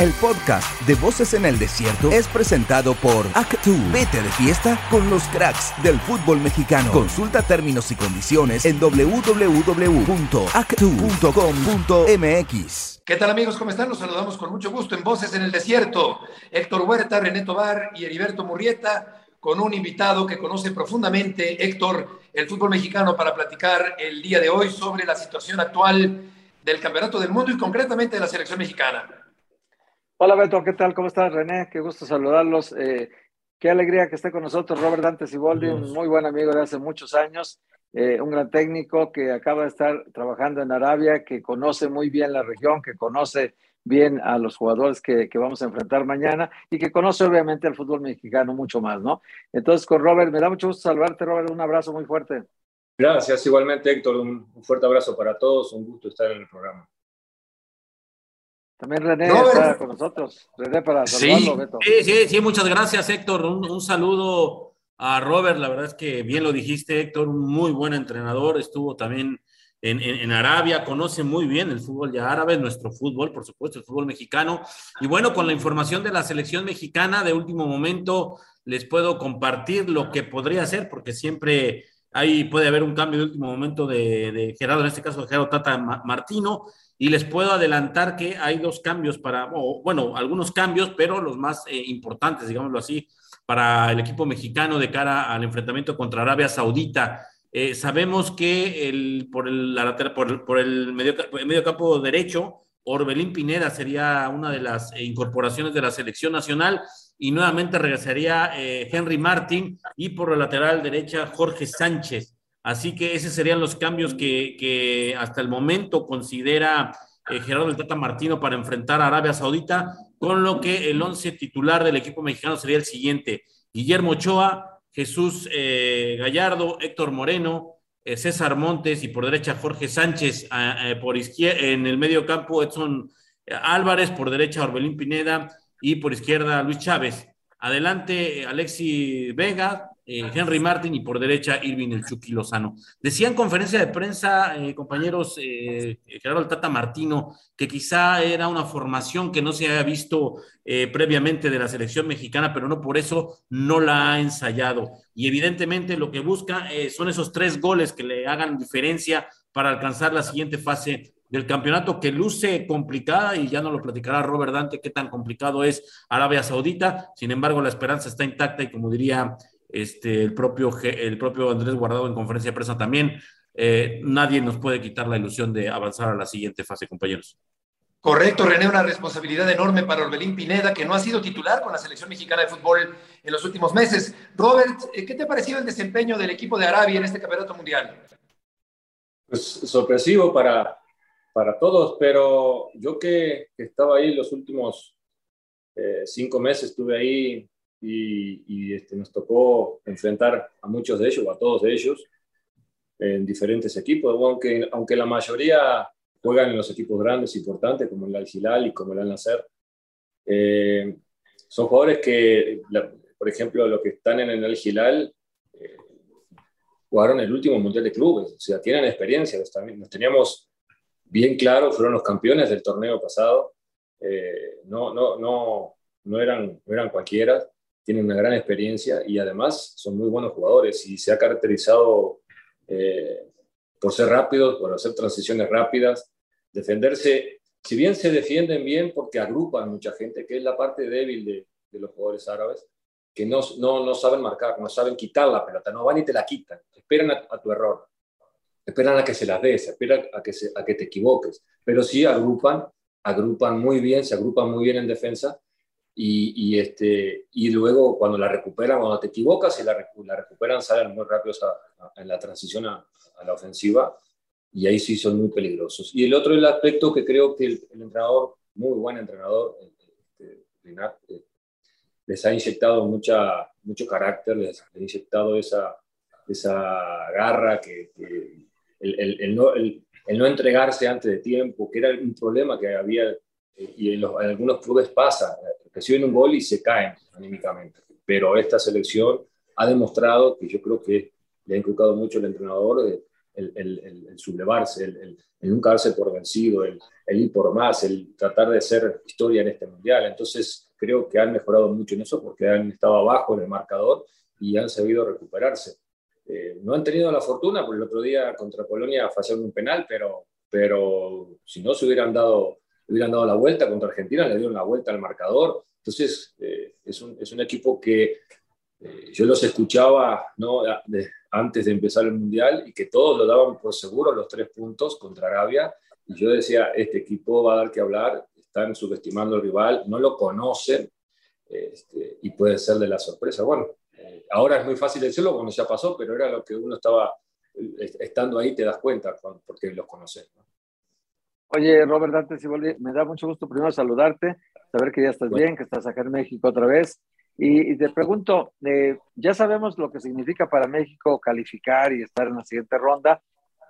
El podcast de Voces en el Desierto es presentado por Actu. Vete de fiesta con los cracks del fútbol mexicano. Consulta términos y condiciones en www.actu.com.mx. ¿Qué tal amigos? ¿Cómo están? Los saludamos con mucho gusto en Voces en el Desierto. Héctor Huerta, René Tobar y Heriberto Murrieta con un invitado que conoce profundamente, Héctor, el fútbol mexicano para platicar el día de hoy sobre la situación actual del Campeonato del Mundo y concretamente de la selección mexicana. Hola Beto, ¿qué tal? ¿Cómo estás René? Qué gusto saludarlos. Eh, qué alegría que esté con nosotros Robert Dante Siboldi, un muy buen amigo de hace muchos años, eh, un gran técnico que acaba de estar trabajando en Arabia, que conoce muy bien la región, que conoce bien a los jugadores que, que, vamos a enfrentar mañana y que conoce obviamente al fútbol mexicano mucho más, ¿no? Entonces con Robert, me da mucho gusto saludarte Robert, un abrazo muy fuerte. Gracias, igualmente Héctor, un fuerte abrazo para todos, un gusto estar en el programa. También René está con nosotros. René, para saludarlo, sí, Beto. Sí, sí, sí, muchas gracias, Héctor. Un, un, saludo a Robert. La verdad es que bien lo dijiste, Héctor, un muy buen entrenador. Estuvo también en, en, en, Arabia, conoce muy bien el fútbol ya árabe, nuestro fútbol, por supuesto, el fútbol mexicano. Y bueno, con la información de la selección mexicana de último momento, les puedo compartir lo que podría ser, porque siempre ahí puede haber un cambio de último momento de, Gerardo, en este caso de Gerardo Tata Martino y les puedo adelantar que hay dos cambios para, o, bueno, algunos cambios, pero los más eh, importantes, digámoslo así, para el equipo mexicano de cara al enfrentamiento contra Arabia Saudita. Eh, sabemos que el, por, el, medio, medio campo derecho, Orbelín Pineda sería una de las eh, incorporaciones de la selección nacional y nuevamente regresaría eh, Henry Martin y por la lateral derecha Jorge Sánchez. Así que esos serían los cambios que, que hasta el momento considera eh, Gerardo del Tata Martino para enfrentar a Arabia Saudita, con lo que el once titular del equipo mexicano sería el siguiente: Guillermo Ochoa, Jesús eh, Gallardo, Héctor Moreno, César Montes y por derecha Jorge Sánchez, eh, por izquierda, en el medio campo Edson Álvarez, por derecha Orbelín Pineda y por izquierda Luis Chávez. Adelante Alexi Vega, eh, Henry Martin y por derecha Irving el Chucky Lozano. Decía en conferencia de prensa, eh, compañeros, eh, Gerardo Tata Martino, que quizá era una formación que no se había visto eh, previamente de la selección mexicana, pero no por eso no la ha ensayado. Y evidentemente lo que busca son esos tres goles que le hagan diferencia para alcanzar la siguiente fase del campeonato que luce complicada y ya no lo platicará Robert Dante qué tan complicado es Arabia Saudita. Sin embargo, la esperanza está intacta y como diría este, el, propio, el propio Andrés Guardado en conferencia de prensa también, eh, nadie nos puede quitar la ilusión de avanzar a la siguiente fase, compañeros. Correcto, René, una responsabilidad enorme para Orbelín Pineda, que no ha sido titular con la selección mexicana de fútbol en los últimos meses. Robert, eh, ¿qué te ha parecido el desempeño del equipo de Arabia en este campeonato mundial? Pues sorpresivo para, para todos, pero yo que, estaba ahí los últimos eh, cinco meses, estuve ahí y, y este, nos tocó enfrentar a muchos de ellos, a todos de ellos, en diferentes equipos, aunque, aunque la mayoría juegan en los equipos grandes, importantes, como el Al-Hilal y como el Al-Nasser. Eh, son jugadores que, la, por ejemplo, los que están en el Al-Hilal eh, jugaron el último Mundial de Clubes, o sea, tienen experiencia, los teníamos bien claro, fueron los campeones del torneo pasado, eh, no, no, no, no, eran, no eran cualquiera, tienen una gran experiencia y además son muy buenos jugadores y se ha caracterizado eh, por ser rápidos, por hacer transiciones rápidas, defenderse, si bien se defienden bien porque agrupan mucha gente, que es la parte débil de, de los jugadores árabes, que no, no, no, saben marcar, no saben quitar la pelota, no van y te la quitan, esperan a, a tu error, esperan a que se las des, esperan a que, se, a que te equivoques, pero sí agrupan, agrupan muy bien, se agrupan muy bien en defensa y, y, este, y luego cuando la recuperan, cuando te equivocas y la, la recuperan, salen muy rápidos en la transición a, a, la ofensiva y ahí sí son muy peligrosos. Y el otro el aspecto que creo que el, el entrenador, muy buen entrenador, este, eh, les ha inyectado mucha, mucho carácter, les ha inyectado esa, esa garra, que, que el, el, el, no, el, entregarse antes de tiempo, que era un problema que había eh, y en, algunos clubes pasa, reciben un gol y se caen anímicamente. Pero esta selección ha demostrado que yo creo que le ha inculcado mucho el entrenador de, el, sublevarse, el, nunca darse por vencido, el, ir por más, el tratar de ser historia en este mundial. Entonces creo que han mejorado mucho en eso porque han estado abajo en el marcador y han sabido recuperarse. Eh, no han tenido la fortuna, porque el otro día contra Polonia fallaron un penal, pero, pero si no se hubieran dado, hubieran dado la vuelta contra Argentina, le dieron la vuelta al marcador. Entonces, eh, es, un, es, un, equipo que eh, yo los escuchaba ¿no? antes de empezar el Mundial y que todos lo daban por seguro los tres puntos contra Arabia. Y yo decía, este equipo va a dar que hablar, están subestimando al rival, no lo conocen este, y puede ser de la sorpresa. Bueno, eh, ahora es muy fácil decirlo cuando ya pasó, pero era lo que uno estaba estando ahí, te das cuenta porque los conoces. Oye, Robert, antes me da mucho gusto primero saludarte, saber que ya estás bien, que estás acá en México otra vez. Y, te pregunto, eh, ya sabemos lo que significa para México calificar y estar en la siguiente ronda,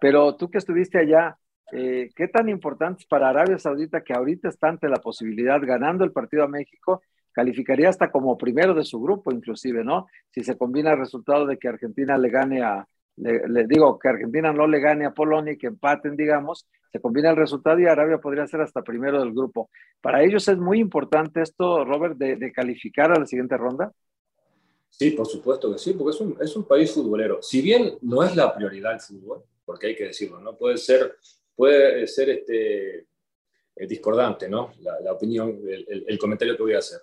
pero tú que estuviste allá, eh, ¿qué tan importante es para Arabia Saudita que ahorita está ante la posibilidad, ganando el partido a México, calificaría hasta como primero de su grupo inclusive, ¿no? Si se combina el resultado de que Argentina le gane a, le, digo que Argentina no le gane a Polonia y que empaten, digamos, se combina el resultado y Arabia podría ser hasta primero del grupo. Para ellos es muy importante esto, Robert, de, calificar a la siguiente ronda. Sí, por supuesto que sí, porque es un, es un, país futbolero. Si bien no es la prioridad el fútbol, porque hay que decirlo, ¿no? Puede ser, puede ser este, eh, discordante, ¿no? La, opinión, el, el, comentario que voy a hacer.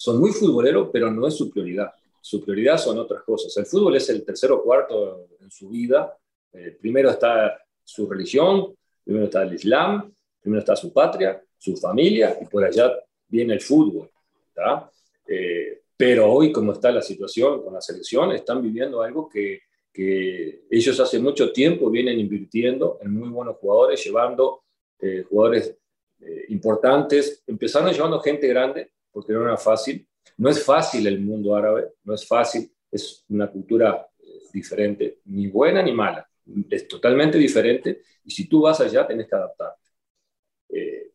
Son muy futboleros, pero no es su prioridad su prioridad son otras cosas. El fútbol es el tercero cuarto en su vida. Eh, primero está su religión, primero está el Islam, primero está su patria, su familia, y por allá viene el fútbol. Eh, pero hoy, como está la situación con la selección, están viviendo algo que, que ellos hace mucho tiempo vienen invirtiendo en muy buenos jugadores, llevando eh, jugadores importantes, empezaron llevando gente grande, porque no era fácil, no es fácil el mundo árabe, no es fácil, es una cultura eh, diferente, ni buena ni mala, es totalmente diferente y si tú vas allá tenés que adaptarte. Eh,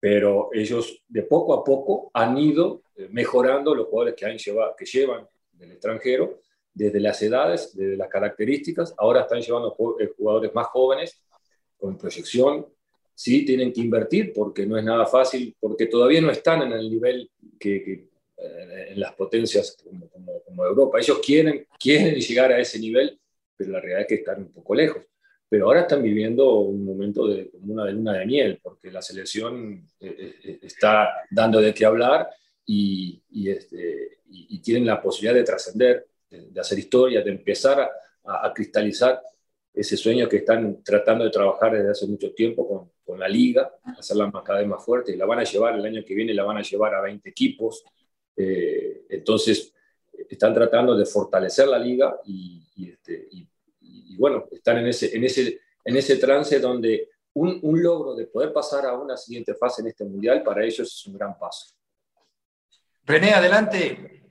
pero ellos de poco a poco han ido eh, mejorando los jugadores que, han llevado, que llevan del extranjero, desde las edades, desde las características, ahora están llevando jugadores más jóvenes, con proyección, sí tienen que invertir porque no es nada fácil, porque todavía no están en el nivel que, en las potencias como, Europa. Ellos quieren, quieren llegar a ese nivel, pero la realidad es que están un poco lejos. Pero ahora están viviendo un momento de, como una de luna de miel, porque la selección eh, eh, está dando de qué hablar y, y, este, tienen la posibilidad de trascender, de, hacer historia, de empezar a, cristalizar ese sueño que están tratando de trabajar desde hace mucho tiempo con, con la liga, hacerla cada vez más fuerte. Y la van a llevar el año que viene, la van a llevar a 20 equipos, eh, entonces, están tratando de fortalecer la liga y, este, bueno, están en ese, en, ese, en ese trance donde un, un, logro de poder pasar a una siguiente fase en este mundial para ellos es un gran paso. René, adelante.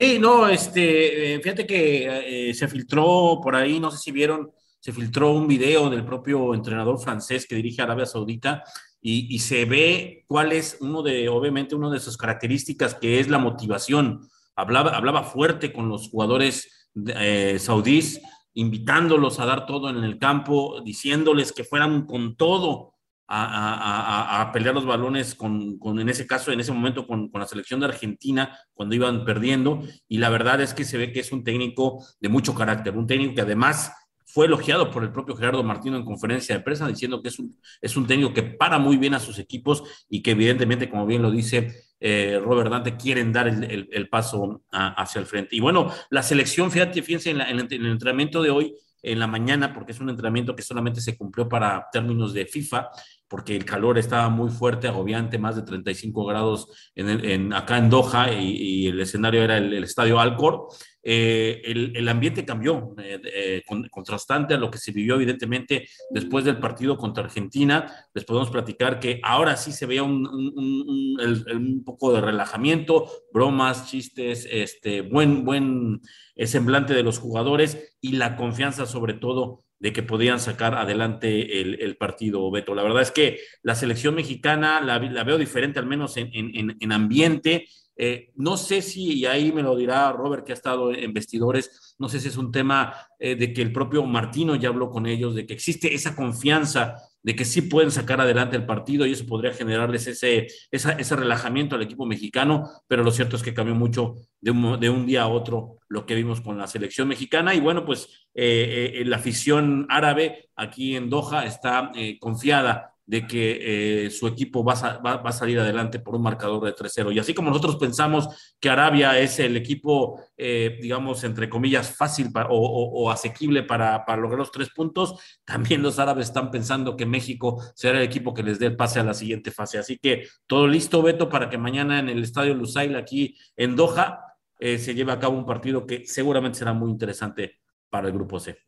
Sí, no, este, eh, fíjate que eh, se filtró por ahí, no sé si vieron, se filtró un video del propio entrenador francés que dirige Arabia Saudita y, se ve cuál es uno de, obviamente, una de sus características, que es la motivación. Hablaba, hablaba fuerte con los jugadores eh, saudíes, invitándolos a dar todo en el campo, diciéndoles que fueran con todo a, a, pelear los balones con, con, en ese caso, en ese momento, con, con, la selección de Argentina, cuando iban perdiendo. Y la verdad es que se ve que es un técnico de mucho carácter, un técnico que además fue elogiado por el propio Gerardo Martino en conferencia de prensa, diciendo que es un, es un técnico que para muy bien a sus equipos y que evidentemente, como bien lo dice eh, Robert Dante, quieren dar el, el, paso hacia el frente. Y bueno, la selección, fíjate, fíjense en, en, el entrenamiento de hoy, en la mañana, porque es un entrenamiento que solamente se cumplió para términos de FIFA, porque el calor estaba muy fuerte, agobiante, más de 35 grados en, acá en Doha y, el escenario era el, estadio Alcor. Eh, el, ambiente cambió, eh, eh, contrastante a lo que se vivió evidentemente después del partido contra Argentina. Les podemos platicar que ahora sí se veía un, un, poco de relajamiento, bromas, chistes, este, buen, buen semblante de los jugadores y la confianza sobre todo de que podían sacar adelante el, partido, Beto. La verdad es que la selección mexicana la, veo diferente, al menos en, ambiente, Eh, no sé si, y ahí me lo dirá Robert, que ha estado en vestidores, no sé si es un tema eh, de que el propio Martino ya habló con ellos, de que existe esa confianza de que sí pueden sacar adelante el partido y eso podría generarles ese, ese relajamiento al equipo mexicano, pero lo cierto es que cambió mucho de un, de un día a otro lo que vimos con la selección mexicana. Y bueno, pues eh, la afición árabe aquí en Doha está confiada de que eh, su equipo va a, salir adelante por un marcador de 3-0. Y así como nosotros pensamos que Arabia es el equipo, eh, digamos, entre comillas, fácil o, asequible para, para, lograr los tres puntos, también los árabes están pensando que México será el equipo que les dé el pase a la siguiente fase. Así que todo listo, Beto, para que mañana en el Estadio Lusail, aquí en Doha, eh, se lleve a cabo un partido que seguramente será muy interesante para el Grupo C.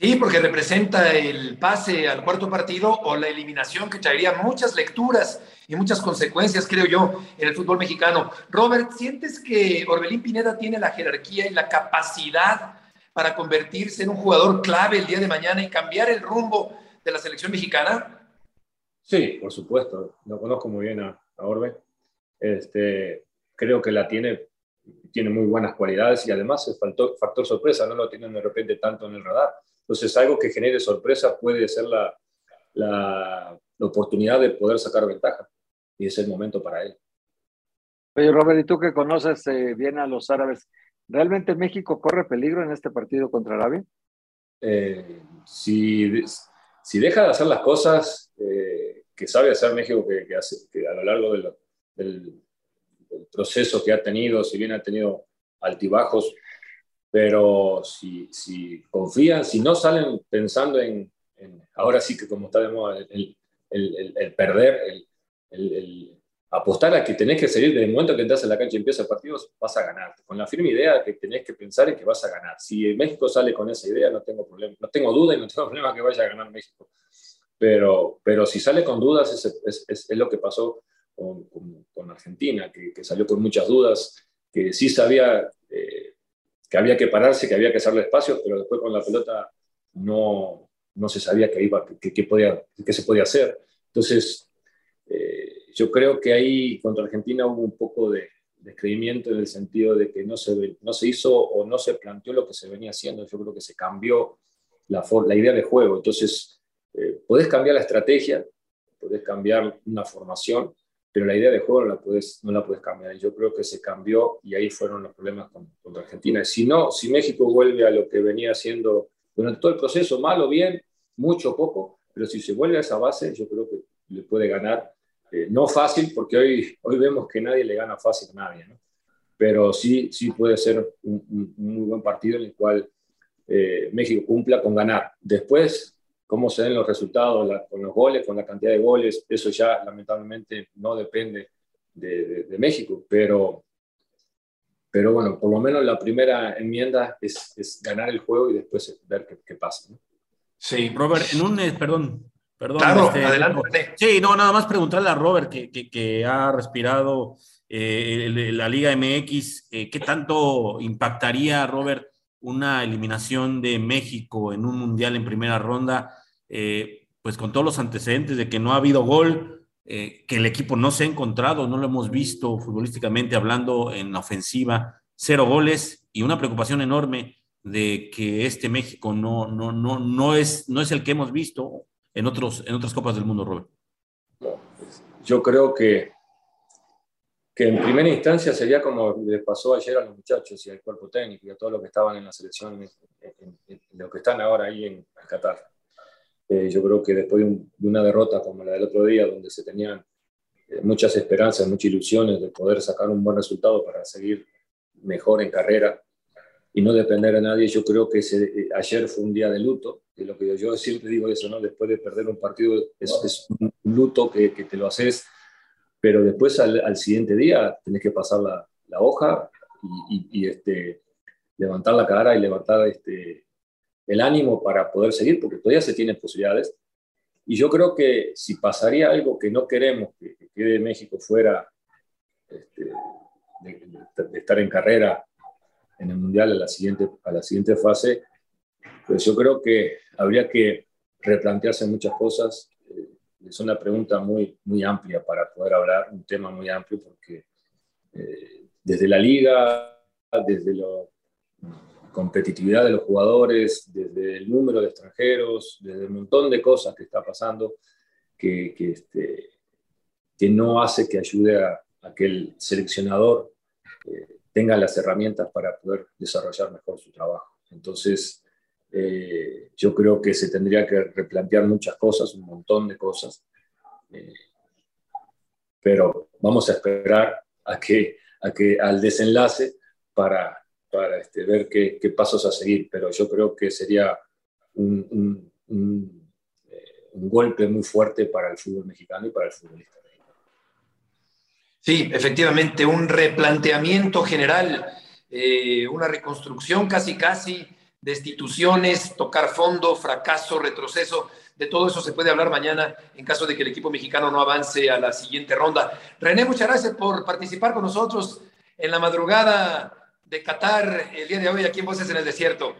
Sí, porque representa el pase al cuarto partido o la eliminación que traería muchas lecturas y muchas consecuencias, creo yo, en el fútbol mexicano. Robert, ¿sientes que Orbelín Pineda tiene la jerarquía y la capacidad para convertirse en un jugador clave el día de mañana y cambiar el rumbo de la selección mexicana? Sí, por supuesto. Lo conozco muy bien a, a Orbe. Este, creo que la tiene, tiene muy buenas cualidades y además factor, factor sorpresa, no lo tienen de repente tanto en el radar entonces, algo que genere sorpresa puede ser la, la, la oportunidad de poder sacar ventaja y es el momento para él. Oye, Robert, y tú que conoces eh, bien a los árabes, ¿realmente México corre peligro en este partido contra Arabia? Eh, si, si deja de hacer las cosas eh, que sabe hacer México, que, que, hace, que a lo largo del, proceso que ha tenido, si bien ha tenido altibajos, pero si, si confían, si no salen pensando en, en, ahora sí que como está de moda, el, el, el perder, el, apostar a que tenés que salir desde el momento que entras en la cancha y empieza el partido, vas a ganar. Con la firme idea de que tenés que pensar en que vas a ganar. Si México sale con esa idea, no tengo problema, no tengo duda y no tengo problema que vaya a ganar México. Pero, pero si sale con dudas, es, es, es, es lo que pasó con, con, con Argentina, que, que, salió con muchas dudas, que sí sabía eh, que había que pararse, que había que hacerle espacio, pero después con la pelota no, no se sabía qué, qué, podía, qué se podía hacer. Entonces, eh, yo creo que ahí contra Argentina hubo un poco de descreimiento en el sentido de que no se, no se hizo o no se planteó lo que se venía haciendo. Yo creo que se cambió la, la idea de juego. Entonces, eh, podés cambiar la estrategia, podés cambiar una formación, pero la idea de juego no la puedes, no la puedes cambiar. Yo creo que se cambió y ahí fueron los problemas con, contra Argentina. Si no, si México vuelve a lo que venía haciendo durante todo el proceso, mal o bien, mucho o poco, pero si se vuelve a esa base, yo creo que le puede ganar. Eh, no fácil, porque hoy, hoy vemos que nadie le gana fácil a nadie, ¿no? pero sí, sí puede ser un muy buen partido en el cual eh, México cumpla con ganar. Después, cómo se den los resultados la, con los goles, con la cantidad de goles, eso ya lamentablemente no depende de, de, de, México, pero, pero bueno, por lo menos la primera enmienda es, es ganar el juego y después ver qué, qué pasa. ¿no? Sí, Robert, en un, eh, perdón, perdón. Claro, este, adelante. Sí, no, nada más preguntarle a Robert que, que, que ha respirado eh, la Liga MX, eh, ¿qué tanto impactaría, Robert, una eliminación de México en un mundial en primera ronda? eh, pues con todos los antecedentes de que no ha habido gol, eh, que el equipo no se ha encontrado, no lo hemos visto futbolísticamente hablando en la ofensiva, cero goles y una preocupación enorme de que este México no, no, no, no, es, no es el que hemos visto en, otros, en otras Copas del Mundo, Robert. Yo creo que, que en primera instancia sería como le pasó ayer a los muchachos y al cuerpo técnico y a todos los que estaban en la selección, en, en, en los que están ahora ahí en Qatar eh, yo creo que después de, un, de, una derrota como la del otro día, donde se tenían eh, muchas esperanzas, muchas ilusiones de poder sacar un buen resultado para seguir mejor en carrera y no depender de nadie, yo creo que ese, eh, ayer fue un día de luto, y lo que yo, siempre digo eso, ¿no? Después de perder un partido es, es un luto que, que, te lo haces, pero después al, siguiente día tenés que pasar la, hoja y, este, levantar la cara y levantar este, el ánimo para poder seguir, porque todavía se tienen posibilidades. Y yo creo que si pasaría algo que no queremos, que, que quede México fuera este, de, de, estar en carrera en el Mundial a la siguiente, a la siguiente fase, pues yo creo que habría que replantearse muchas cosas. Es una pregunta muy, muy amplia para poder hablar, un tema muy amplio, porque eh, desde la liga, desde la competitividad de los jugadores, desde el número de extranjeros, desde un montón de cosas que está pasando que, que, este, que no hace que ayude a, que el seleccionador eh, tenga las herramientas para poder desarrollar mejor su trabajo. Entonces, eh, yo creo que se tendría que replantear muchas cosas, un montón de cosas, eh, pero vamos a esperar a que, a que al desenlace para, para este, ver qué, pasos a seguir, pero yo creo que sería eh, un golpe muy fuerte para el fútbol mexicano y para el futbolista. Sí, efectivamente, un replanteamiento general, una reconstrucción casi casi destituciones, tocar fondo, fracaso, retroceso. De todo eso se puede hablar mañana en caso de que el equipo mexicano no avance a la siguiente ronda. René, muchas gracias por participar con nosotros en la madrugada de Qatar el día de hoy aquí en Voces en el Desierto.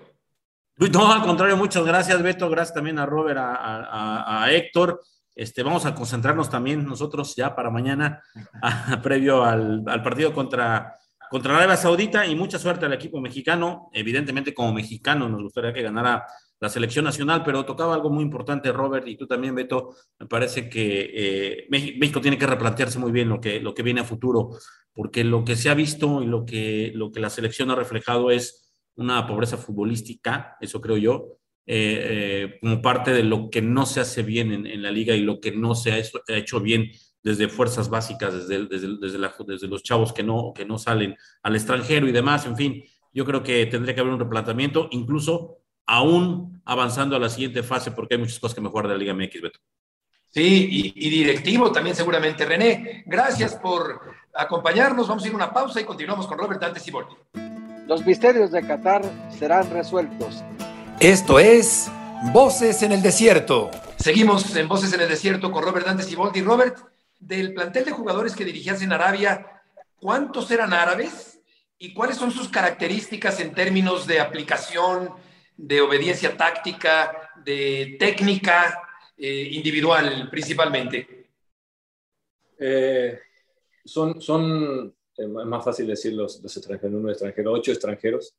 No, al contrario, muchas gracias, Beto. Gracias también a Robert, a, Héctor. Este, vamos a concentrarnos también nosotros ya para mañana, previo al partido contra contra Arabia Saudita y mucha suerte al equipo mexicano. Evidentemente, como mexicano, nos gustaría que ganara la selección nacional, pero tocaba algo muy importante, Robert, y tú también, Beto. Me parece que eh, México tiene que replantearse muy bien lo que, lo que viene a futuro, porque lo que se ha visto y lo que, lo que la selección ha reflejado es una pobreza futbolística, eso creo yo, eh, eh, como parte de lo que no se hace bien en, la liga y lo que no se ha hecho bien desde fuerzas básicas, desde, desde, desde, la, desde, los chavos que no, que no salen al extranjero y demás, en fin, yo creo que tendría que haber un replanteamiento, incluso aún avanzando a la siguiente fase, porque hay muchas cosas que mejorar de la Liga MX, Beto. Sí, y, y, directivo también seguramente. René, gracias por acompañarnos. Vamos a ir a una pausa y continuamos con Robert Dante Ciboldi. Los misterios de Qatar serán resueltos. Esto es Voces en el Desierto. Seguimos en Voces en el Desierto con Robert Dante Ciboldi. Robert, del plantel de jugadores que dirigías en Arabia, ¿cuántos eran árabes y cuáles son sus características en términos de aplicación, de obediencia táctica, de técnica eh, individual principalmente? Eh, son, son es más fácil decir los, extranjeros, número extranjero, ocho extranjeros,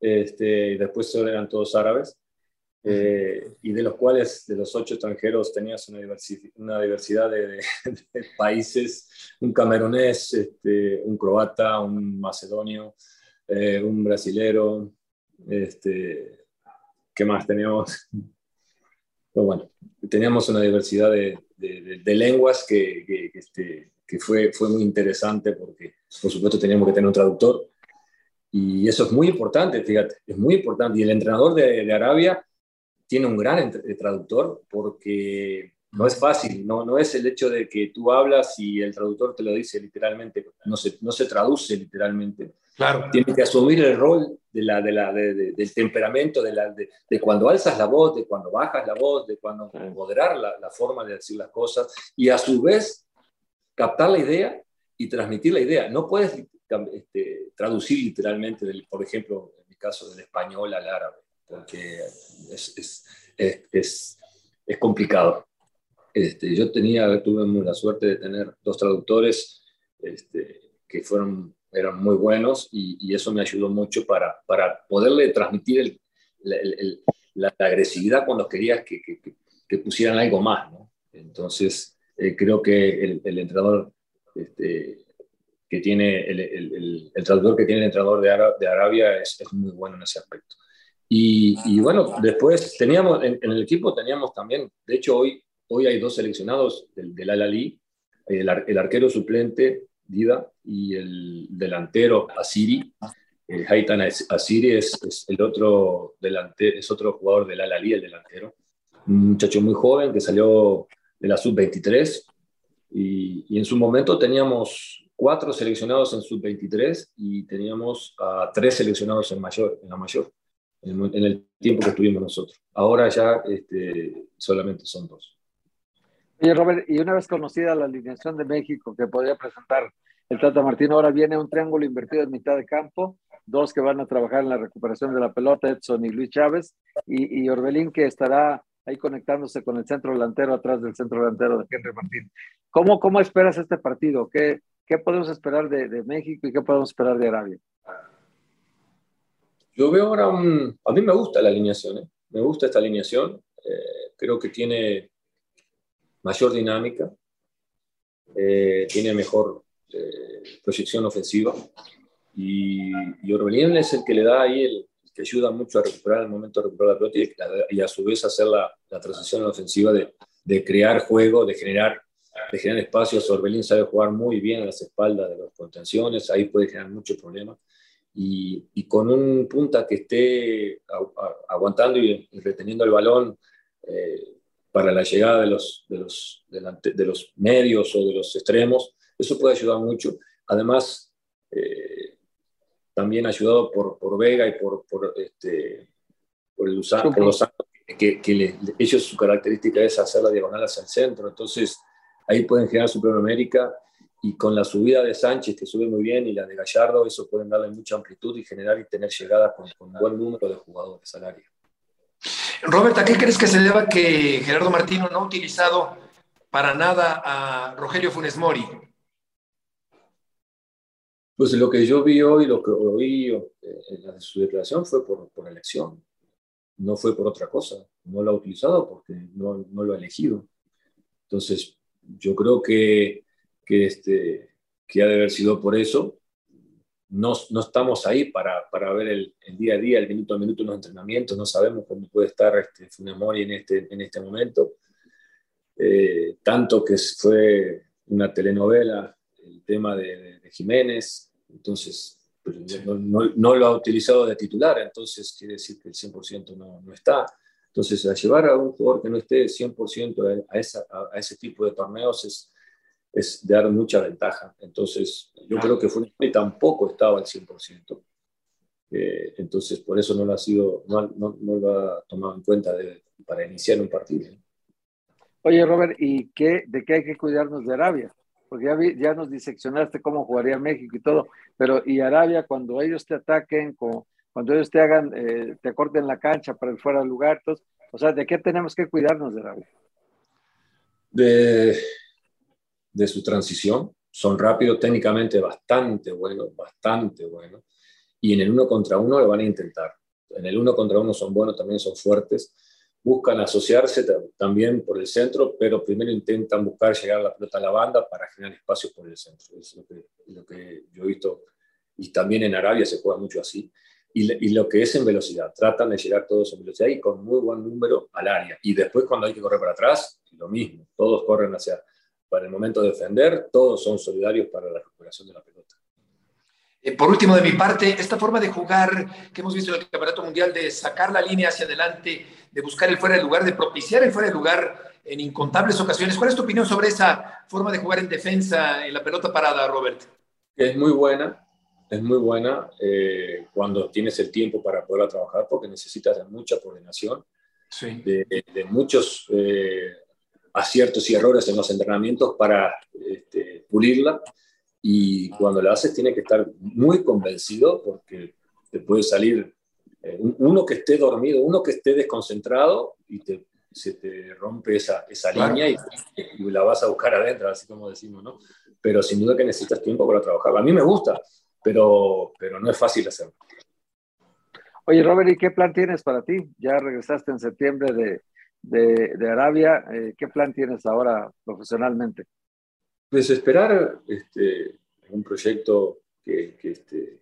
este, y después eran todos árabes. Eh, y de los cuales, de los ocho extranjeros, tenías una, diversi una diversidad de, de, de, países, un camerunés, este, un croata, un macedonio, eh, un brasilero, este, ¿qué más teníamos? Pero bueno, teníamos una diversidad de, lenguas que, que, que, este, que fue, fue muy interesante porque, por supuesto, teníamos que tener un traductor. Y eso es muy importante, fíjate, es muy importante. Y el entrenador de, de Arabia tiene un gran traductor porque no es fácil, no, no es el hecho de que tú hablas y el traductor te lo dice literalmente, no se, no se traduce literalmente. Claro. Tiene que asumir el rol de la, de la, de, de, del temperamento, de, la, de, cuando alzas la voz, de cuando bajas la voz, de cuando moderar la, la, forma de decir las cosas y a su vez captar la idea y transmitir la idea. No puedes este, traducir literalmente, del, por ejemplo, en mi caso, del español al árabe porque es, es, es, es complicado. Este, yo tenía, tuve la suerte de tener dos traductores este, que fueron, eran muy buenos y, y, eso me ayudó mucho para, para poderle transmitir el, el, el, la, la, agresividad cuando querías que, que, que, pusieran algo más. ¿no? Entonces, eh, creo que el, entrenador este, que tiene, el, traductor que tiene el entrenador de, Ara, de Arabia es, es muy bueno en ese aspecto. Y, y, bueno, después teníamos, en, en, el equipo teníamos también, de hecho hoy, hoy hay dos seleccionados del, del Al-Ali, el, el, arquero suplente, Dida, y el delantero, Asiri. Eh, Haitan Asiri es, es, el otro delante, es otro jugador del Al-Ali, el delantero. Un muchacho muy joven que salió de la sub-23 y, y en su momento teníamos cuatro seleccionados en sub-23 y teníamos a tres seleccionados en, mayor, en la mayor en, el tiempo que estuvimos nosotros. Ahora ya este, solamente son dos. Oye, Robert, y una vez conocida la alineación de México que podría presentar el Tata Martino, ahora viene un triángulo invertido en mitad de campo, dos que van a trabajar en la recuperación de la pelota, Edson y Luis Chávez, y, y Orbelín que estará ahí conectándose con el centro delantero atrás del centro delantero de Henry Martín. ¿Cómo, cómo esperas este partido? ¿Qué, ¿qué podemos esperar de, México y qué podemos esperar de Arabia? Yo veo ahora un... A mí me gusta la alineación, ¿eh? me gusta esta alineación. Eh, creo que tiene mayor dinámica, eh, tiene mejor proyección ofensiva y, y Orbelín es el que le da ahí el, que ayuda mucho a recuperar el momento de recuperar la pelota y, a su vez hacer la, la transición ofensiva de, de, crear juego, de generar, de generar espacios. Orbelín sabe jugar muy bien a las espaldas de las contenciones, ahí puede generar muchos problemas. Y, y, con un punta que esté aguantando y, reteniendo el balón eh, para la llegada de los, de, los, de los medios o de los extremos, eso puede ayudar mucho. Además, eh, también ayudado por, por Vega y por, por, este, por, el por los que, que ellos su característica es hacer la diagonal hacia el centro, entonces ahí pueden generar su América y con la subida de Sánchez, que sube muy bien, y la de Gallardo, eso pueden darle mucha amplitud y generar y tener llegada con, un buen número de jugadores al área. Robert, ¿a qué crees que se deba que Gerardo Martino no ha utilizado para nada a Rogelio Funes Mori? Pues lo que yo vi hoy, lo que oí eh, en su declaración fue por, por elección, no fue por otra cosa. No lo ha utilizado porque no, no lo ha elegido. Entonces, yo creo que, que, este, que ha de haber sido por eso. No, no estamos ahí para, para ver el, el, día a día, el minuto a minuto en los entrenamientos. No sabemos cómo puede estar este Funemori en este, en este momento. Eh, tanto que fue una telenovela el tema de, de Jiménez, entonces, no, lo ha utilizado de titular, entonces quiere decir que el 100% no, no está. Entonces, a llevar a un jugador que no esté 100% a, esa, a, ese tipo de torneos es, es dar mucha ventaja. Entonces, yo creo que Funes tampoco estaba al 100%. Eh, entonces, por eso no lo ha, sido, no, no, no lo ha tomado en cuenta de, para iniciar un partido. Oye, Robert, ¿y qué, de qué hay que cuidarnos de Arabia? porque ya, ya nos diseccionaste cómo jugaría México y todo, pero y Arabia, cuando ellos te ataquen, cuando ellos te hagan, eh, te corten la cancha para el fuera del lugar, entonces, o sea, ¿de qué tenemos que cuidarnos de Arabia? De, de su transición, son rápidos, técnicamente bastante buenos, bastante buenos, y en el uno contra uno lo van a intentar. En el uno contra uno son buenos, también son fuertes, buscan asociarse también por el centro, pero primero intentan buscar llegar a la pelota a la banda para generar espacio por el centro. Es lo que, yo he visto. Y también en Arabia se juega mucho así. Y, lo que es en velocidad, tratan de llegar todos en velocidad y con muy buen número al área. Y después cuando hay que correr para atrás, lo mismo. Todos corren hacia, para el momento de defender, todos son solidarios para la recuperación de la pelota. Eh, por último, de mi parte, esta forma de jugar que hemos visto en el Campeonato Mundial, de sacar la línea hacia adelante, de buscar el fuera de lugar, de propiciar el fuera de lugar en incontables ocasiones. ¿Cuál es tu opinión sobre esa forma de jugar en defensa en la pelota parada, Robert? Es muy buena, es muy buena eh, cuando tienes el tiempo para poderla trabajar, porque necesitas de mucha coordinación, de, muchos eh, aciertos y errores en los entrenamientos para este, pulirla y cuando lo haces tiene que estar muy convencido porque te puede salir eh, uno que esté dormido, uno que esté desconcentrado y te, se te rompe esa, esa línea y, la vas a buscar adentro, así como decimos, ¿no? Pero sin duda que necesitas tiempo para trabajar. A mí me gusta, pero, pero no es fácil hacerlo. Oye, Robert, ¿y qué plan tienes para ti? Ya regresaste en septiembre de, de, Arabia. Eh, ¿Qué plan tienes ahora profesionalmente? Pues esperar este, un proyecto que, que, este,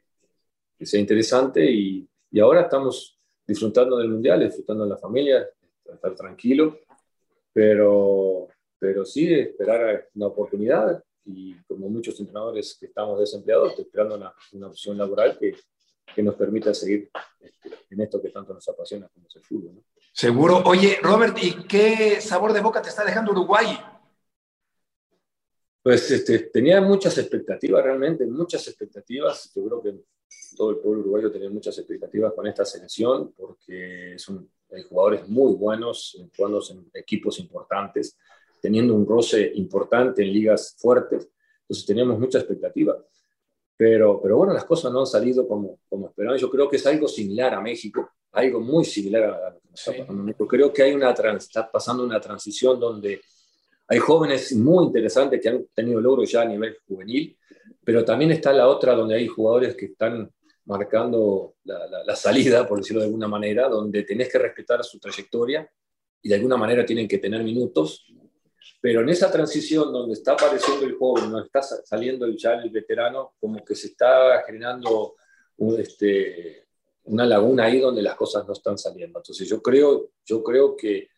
sea interesante y, ahora estamos disfrutando del Mundial, disfrutando de la familia, estar tranquilo, pero, pero sí esperar una oportunidad y como muchos entrenadores que estamos desempleados, esperando una, una opción laboral que, que nos permita seguir este, en esto que tanto nos apasiona como es el fútbol. Seguro. Oye, Robert, ¿y qué sabor de boca te está dejando Uruguay? Pues este, tenía muchas expectativas, realmente, muchas expectativas. Yo creo que todo el pueblo uruguayo tenía muchas expectativas con esta selección, porque son, hay jugadores muy buenos, jugando en equipos importantes, teniendo un roce importante en ligas fuertes. Entonces teníamos mucha expectativa. Pero, pero bueno, las cosas no han salido como, como esperaban. Yo creo que es algo similar a México, algo muy similar a lo que está pasando en México. Creo que hay una está pasando una transición donde hay jóvenes muy interesantes que han tenido logros ya a nivel juvenil, pero también está la otra donde hay jugadores que están marcando la, salida, por decirlo de alguna manera, donde tenés que respetar su trayectoria y de alguna manera tienen que tener minutos, pero en esa transición donde está apareciendo el joven, donde está saliendo ya el veterano, como que se está generando este, una laguna ahí donde las cosas no están saliendo. Entonces yo creo, yo creo que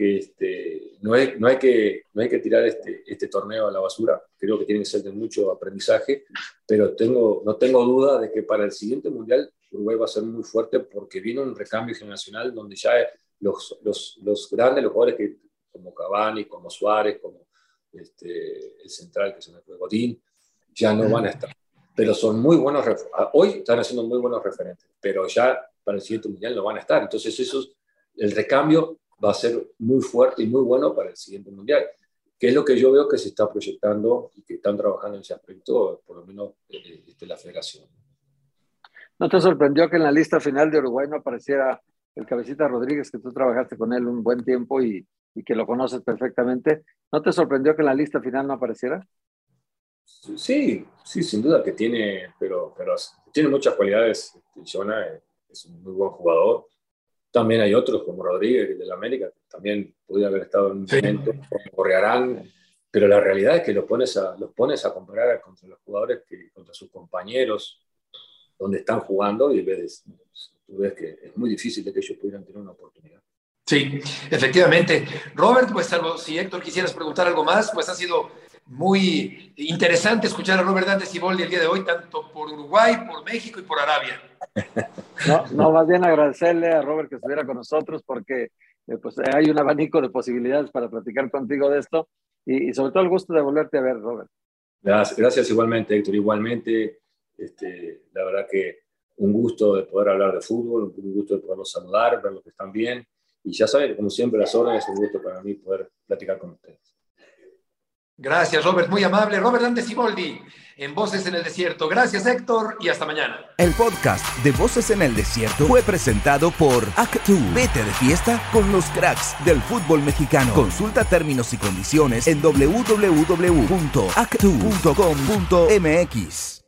que este, no, hay, no, hay que, no hay que tirar este, este torneo a la basura, creo que tiene que ser de mucho aprendizaje, pero tengo, no tengo duda de que para el siguiente Mundial Uruguay va a ser muy fuerte porque viene un recambio generacional donde ya los, los, los grandes, los jugadores que, como Cavani, como Suárez, como este, el central que se me fue Godín, ya no van a estar. Pero son muy buenos, hoy están haciendo muy buenos referentes, pero ya para el siguiente Mundial no van a estar. Entonces eso, el recambio va a ser muy fuerte y muy bueno para el siguiente mundial, que es lo que yo veo que se está proyectando y que están trabajando en ese aspecto, por lo menos eh, de la federación. ¿No te sorprendió que en la lista final de Uruguay no apareciera el cabecita Rodríguez, que tú trabajaste con él un buen tiempo y, y que lo conoces perfectamente? ¿No te sorprendió que en la lista final no apareciera? Sí, sí, sin duda que tiene, pero, pero tiene muchas cualidades. Este, Jonah es un muy buen jugador. También hay otros como Rodríguez de la América, que también podría haber estado en un momento, como Correarán, pero la realidad es que los pones a, los pones a comparar contra los jugadores, que, contra sus compañeros, donde están jugando y ves, tú ves que es muy difícil de que ellos pudieran tener una oportunidad. Sí, efectivamente. Robert, pues salvo si Héctor quisieras preguntar algo más, pues ha sido muy interesante escuchar a Robert Dante Ciboldi el día de hoy, tanto por Uruguay, por México y por Arabia. No, no, más bien agradecerle a Robert que estuviera con nosotros porque eh, pues, hay un abanico de posibilidades para platicar contigo de esto y, sobre todo el gusto de volverte a ver, Robert. Gracias, gracias igualmente, Héctor. Igualmente, este, la verdad que un gusto de poder hablar de fútbol, un gusto de poderlos saludar, ver lo que están bien. Y ya saben, como siempre, las horas es un gusto para mí poder platicar con ustedes. Gracias, Robert, muy amable. Robert Andes Siboldi, en Voces en el Desierto. Gracias, Héctor, y hasta mañana. El podcast de Voces en el Desierto fue presentado por Actu. Vete de fiesta con los cracks del fútbol mexicano. Consulta términos y condiciones en www.actu.com.mx.